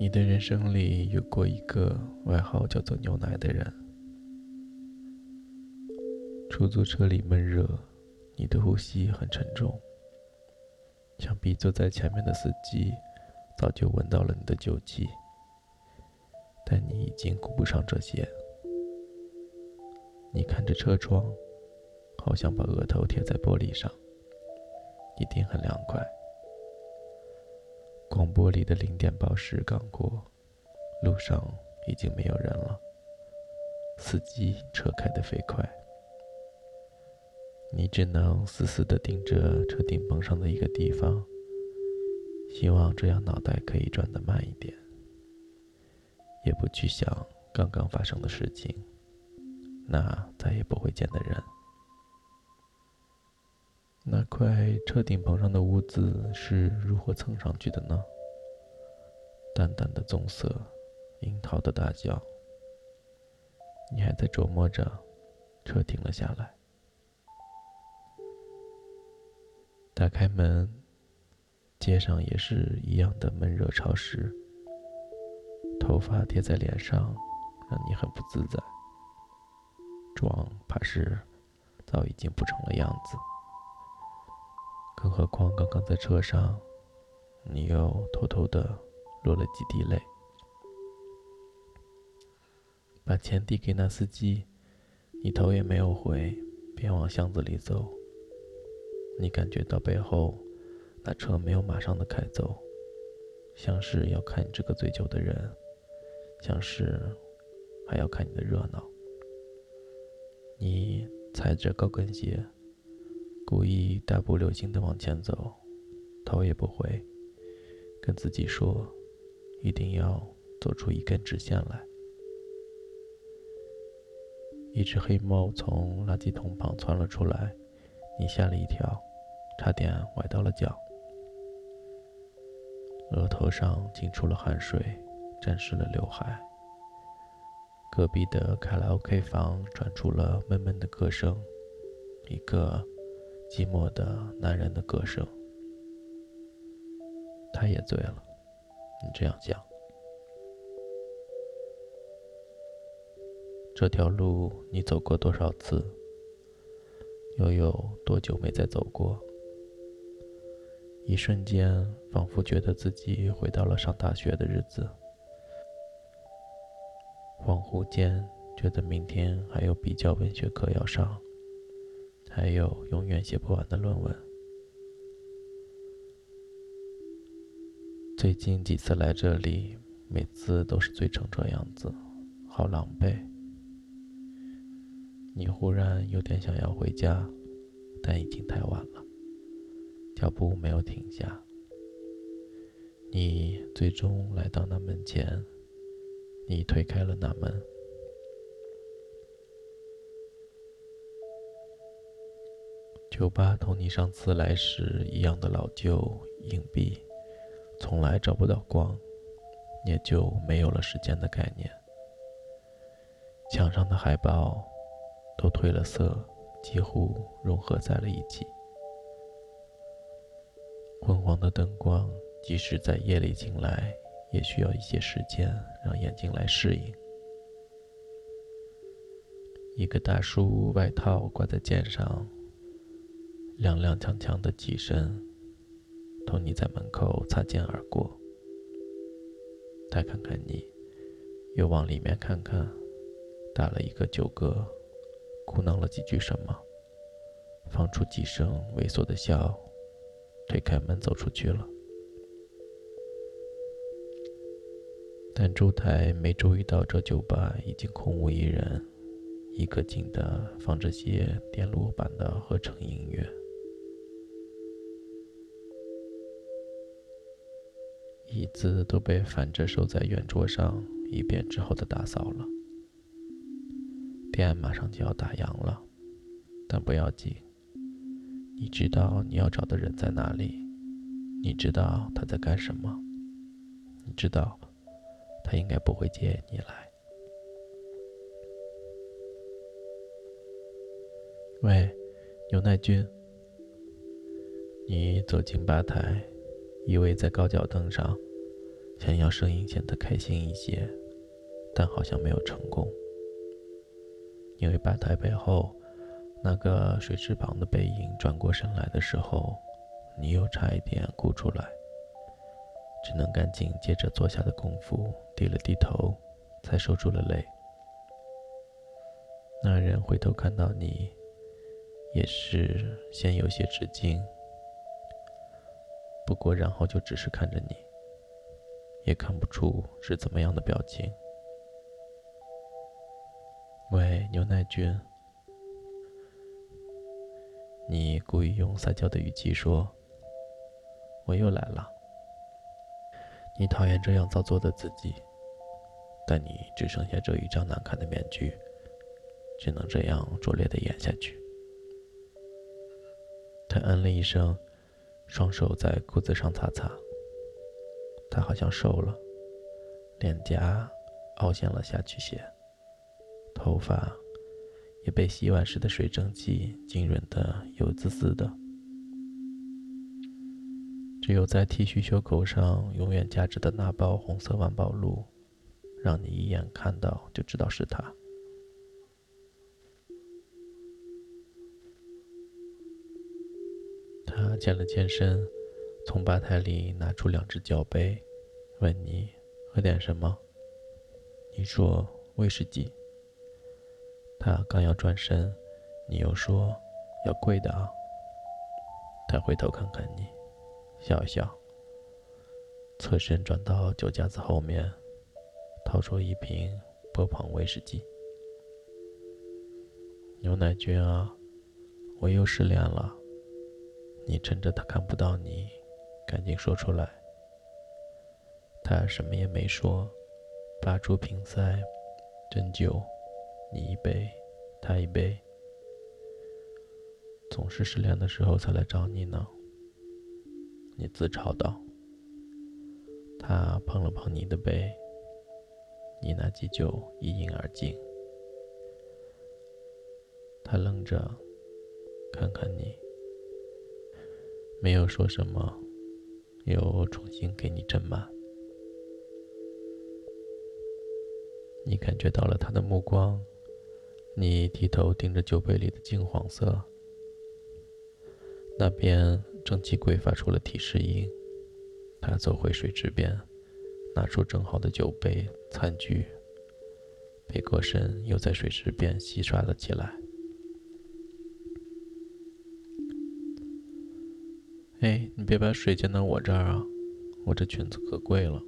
你的人生里有过一个外号叫做“牛奶”的人。出租车里闷热，你的呼吸很沉重。想必坐在前面的司机早就闻到了你的酒气，但你已经顾不上这些。你看着车窗，好像把额头贴在玻璃上，一定很凉快。广播里的零点报时刚过，路上已经没有人了。司机车开得飞快，你只能死死地盯着车顶棚上的一个地方，希望这样脑袋可以转得慢一点，也不去想刚刚发生的事情，那再也不会见的人。那块车顶棚上的污渍是如何蹭上去的呢？淡淡的棕色，樱桃的大小。你还在琢磨着，车停了下来。打开门，街上也是一样的闷热潮湿。头发贴在脸上，让你很不自在。妆怕是早已经不成了样子。更何况，刚刚在车上，你又偷偷的落了几滴泪。把钱递给那司机，你头也没有回，便往巷子里走。你感觉到背后，那车没有马上的开走，像是要看你这个醉酒的人，像是还要看你的热闹。你踩着高跟鞋。故意大步流星的往前走，头也不回，跟自己说，一定要走出一根直线来。一只黑猫从垃圾桶旁窜了出来，你吓了一跳，差点崴到了脚。额头上浸出了汗水，沾湿了刘海。隔壁的卡拉 OK 房传出了闷闷的歌声，一个。寂寞的男人的歌声，他也醉了。你这样想？这条路你走过多少次？又有多久没再走过？一瞬间，仿佛觉得自己回到了上大学的日子。恍惚间，觉得明天还有比较文学课要上。还有永远写不完的论文。最近几次来这里，每次都是醉成这样子，好狼狈。你忽然有点想要回家，但已经太晚了，脚步没有停下。你最终来到那门前，你推开了那门。酒吧同你上次来时一样的老旧、隐蔽，从来找不到光，也就没有了时间的概念。墙上的海报都褪了色，几乎融合在了一起。昏黄的灯光，即使在夜里进来，也需要一些时间让眼睛来适应。一个大叔外套挂在肩上。踉踉跄跄的起身，同你在门口擦肩而过。他看看你，又往里面看看，打了一个酒嗝，咕囔了几句什么，放出几声猥琐的笑，推开门走出去了。但周台没注意到这酒吧已经空无一人，一个劲的放着些电路版的合成音乐。椅子都被反着收在圆桌上，一遍之后的打扫了。店马上就要打烊了，但不要紧。你知道你要找的人在哪里，你知道他在干什么，你知道他应该不会接你来。喂，牛奶君。你走进吧台。依偎在高脚凳上，想要声音显得开心一些，但好像没有成功，因为吧台背后那个水池旁的背影转过身来的时候，你又差一点哭出来，只能赶紧接着坐下的功夫低了低头，才收住了泪。那人回头看到你，也是先有些吃惊，不过然后就只是看着你。也看不出是怎么样的表情。喂，牛奶君，你故意用撒娇的语气说：“我又来了。”你讨厌这样造作的自己，但你只剩下这一张难看的面具，只能这样拙劣的演下去。他嗯了一声，双手在裤子上擦擦。他好像瘦了，脸颊凹陷了下去些，头发也被洗碗时的水蒸气浸润得油滋滋的。只有在 T 恤袖口上永远夹着的那包红色万宝路，让你一眼看到就知道是他。健了健身。从吧台里拿出两只酒杯，问你喝点什么。你说威士忌。他刚要转身，你又说要贵的啊。他回头看看你，笑一笑，侧身转到酒架子后面，掏出一瓶波旁威士忌。牛奶君啊，我又失恋了。你趁着他看不到你。赶紧说出来。他什么也没说，拔出瓶塞，斟酒，你一杯，他一杯。总是失恋的时候才来找你呢。你自嘲道。他碰了碰你的杯，你拿起酒一饮而尽。他愣着，看看你，没有说什么。又重新给你斟满，你感觉到了他的目光，你低头盯着酒杯里的金黄色，那边蒸汽柜发出了提示音。他走回水池边，拿出蒸好的酒杯、餐具，背过身又在水池边洗刷了起来。哎，你别把水溅到我这儿啊！我这裙子可贵了。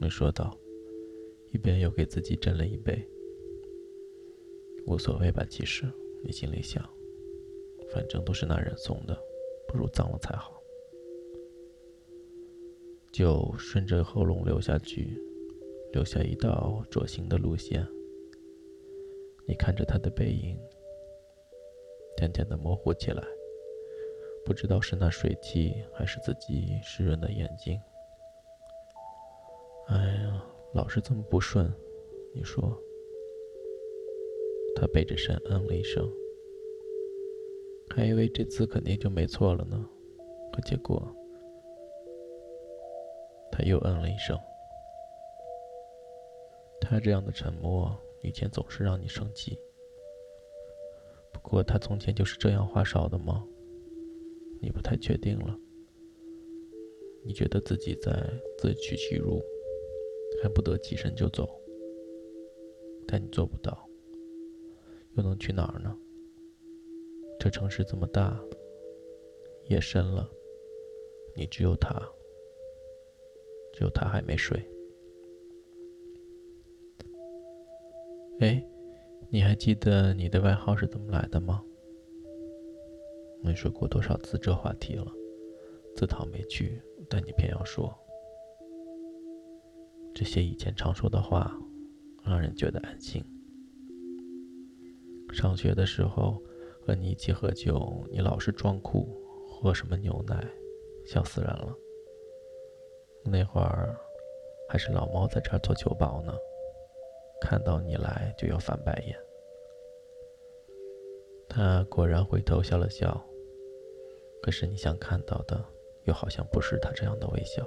你说道，一边又给自己斟了一杯。无所谓吧，其实你心里想，反正都是那人送的，不如脏了才好。酒顺着喉咙流下去，留下一道灼心的路线。你看着他的背影，渐渐的模糊起来。不知道是那水汽，还是自己湿润的眼睛。哎呀，老是这么不顺，你说？他背着身嗯了一声，还以为这次肯定就没错了呢，可结果他又嗯了一声。他这样的沉默，以前总是让你生气。不过他从前就是这样话少的吗？你不太确定了，你觉得自己在自取其辱，恨不得起身就走，但你做不到，又能去哪儿呢？这城市这么大，夜深了，你只有他，只有他还没睡。哎，你还记得你的外号是怎么来的吗？没说过多少次这话题了，自讨没趣，但你偏要说。这些以前常说的话，让人觉得安心。上学的时候和你一起喝酒，你老是装酷，喝什么牛奶，笑死人了。那会儿还是老猫在这儿做酒保呢，看到你来就要翻白眼。他果然回头笑了笑。可是你想看到的，又好像不是他这样的微笑。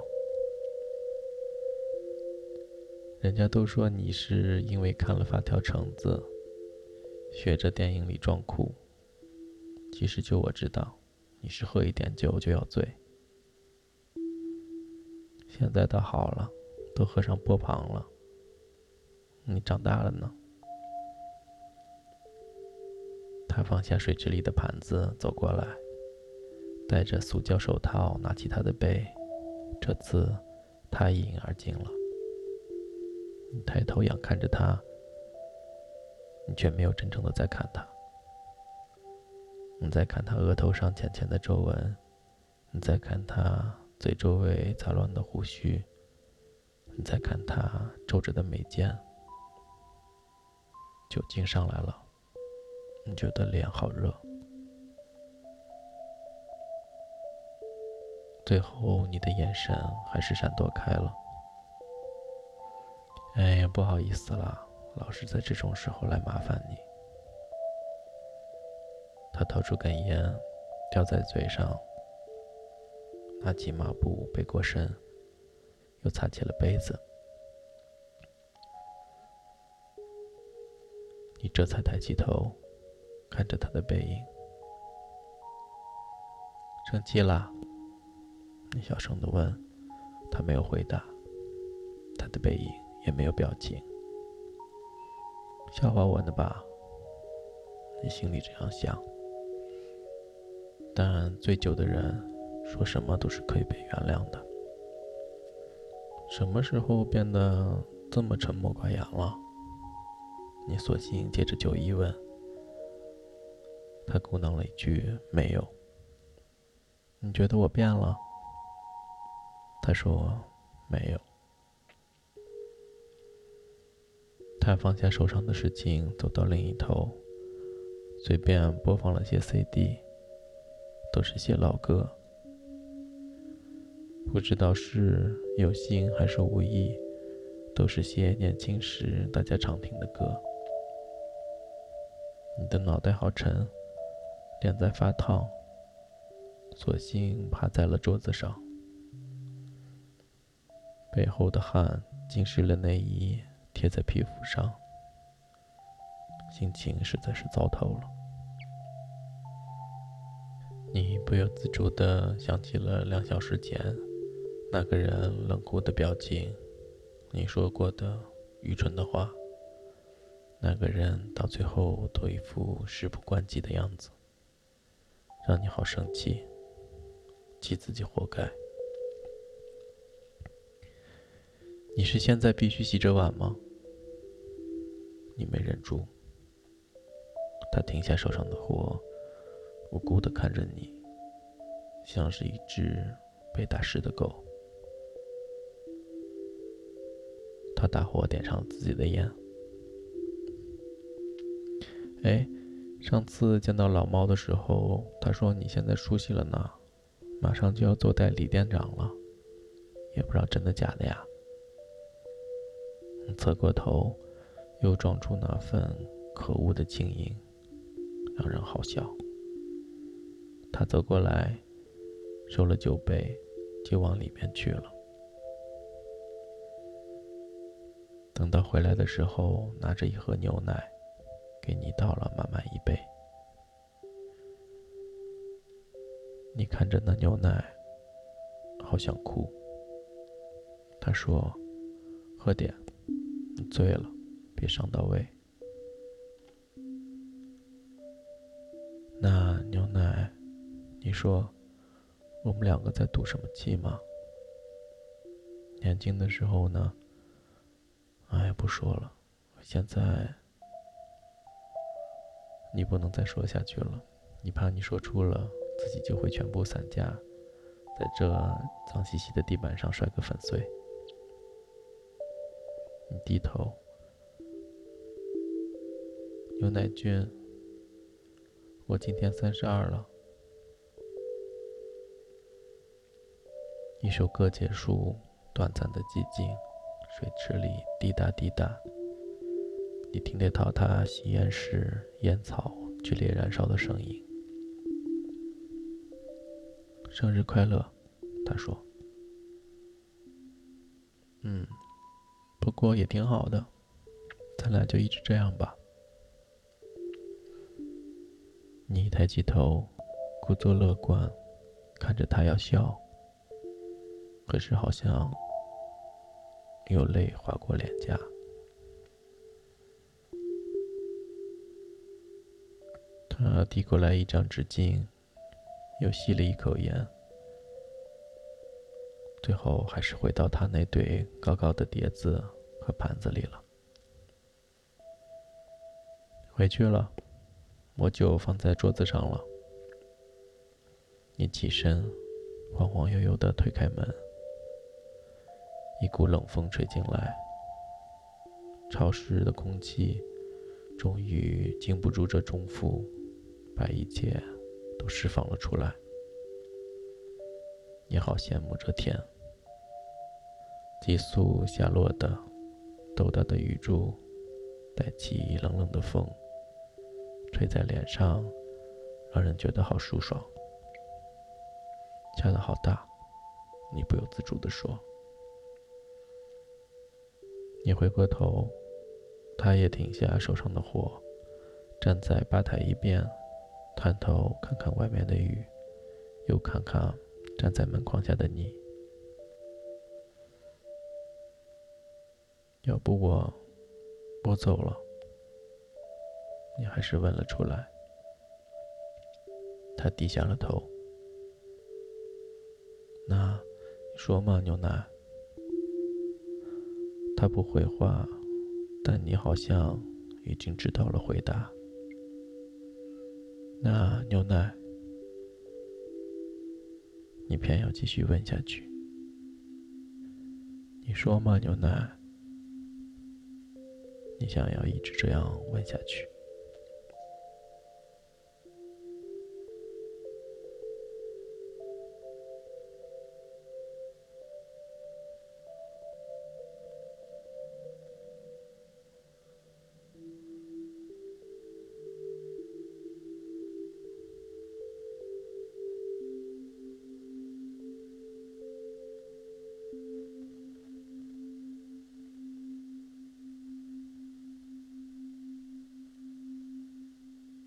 人家都说你是因为看了《发条橙子》，学着电影里装酷。其实就我知道，你是喝一点酒就要醉。现在倒好了，都喝上波旁了。你长大了呢。他放下水池里的盘子，走过来，戴着塑胶手套，拿起他的杯。这次，他一饮而尽了。你抬头仰看着他，你却没有真正的在看他。你在看他额头上浅浅的皱纹，你在看他嘴周围杂乱的胡须，你在看他皱着的眉间。酒精上来了，你觉得脸好热。最后，你的眼神还是闪躲开了。哎呀，不好意思啦，老是在这种时候来麻烦你。他掏出根烟，叼在嘴上，拿起抹布背过身，又擦起了杯子。你这才抬起头，看着他的背影。生气了？你小声的问。他没有回答。他的背影。也没有表情，笑话我呢吧？你心里这样想。但醉酒的人说什么都是可以被原谅的。什么时候变得这么沉默寡言了？你索性借着酒意问。他咕囔了一句：“没有。”你觉得我变了？他说：“没有。”他放下手上的事情，走到另一头，随便播放了些 CD，都是些老歌。不知道是有心还是无意，都是些年轻时大家常听的歌。你的脑袋好沉，脸在发烫，索性趴在了桌子上，背后的汗浸湿了内衣。贴在皮肤上，心情实在是糟透了。你不由自主地想起了两小时前那个人冷酷的表情，你说过的愚蠢的话，那个人到最后都一副事不关己的样子，让你好生气，气自己活该。你是现在必须洗这碗吗？你没忍住，他停下手上的活，无辜的看着你，像是一只被打湿的狗。他大火点上自己的烟。哎，上次见到老猫的时候，他说你现在熟悉了呢，马上就要做代理店长了，也不知道真的假的呀。侧过头。又装出那份可恶的静音，让人好笑。他走过来，收了酒杯，就往里面去了。等到回来的时候，拿着一盒牛奶，给你倒了满满一杯。你看着那牛奶，好想哭。他说：“喝点，醉了。”别伤到胃。那牛奶，你说，我们两个在赌什么气吗？年轻的时候呢？哎，不说了。现在，你不能再说下去了。你怕你说出了，自己就会全部散架，在这脏兮兮的地板上摔个粉碎。你低头。牛奶君，我今天三十二了。一首歌结束，短暂的寂静，水池里滴答滴答。你听得到他吸烟时烟草剧烈燃烧的声音。生日快乐，他说。嗯，不过也挺好的，咱俩就一直这样吧。你抬起头，故作乐观，看着他要笑，可是好像有泪划过脸颊。他递过来一张纸巾，又吸了一口烟，最后还是回到他那对高高的碟子和盘子里了。回去了。我就放在桌子上了。你起身，晃晃悠悠的推开门，一股冷风吹进来，潮湿的空气终于经不住这重负，把一切都释放了出来。你好羡慕这天，急速下落的豆大的雨珠，带起冷冷的风。吹在脸上，让人觉得好舒爽。下的好大，你不由自主地说。你回过头，他也停下手上的活，站在吧台一边，探头看看外面的雨，又看看站在门框下的你。要不我，我走了。你还是问了出来。他低下了头。那，你说嘛，牛奶？他不回话，但你好像已经知道了回答。那牛奶，你偏要继续问下去。你说嘛，牛奶？想要一直这样问下去？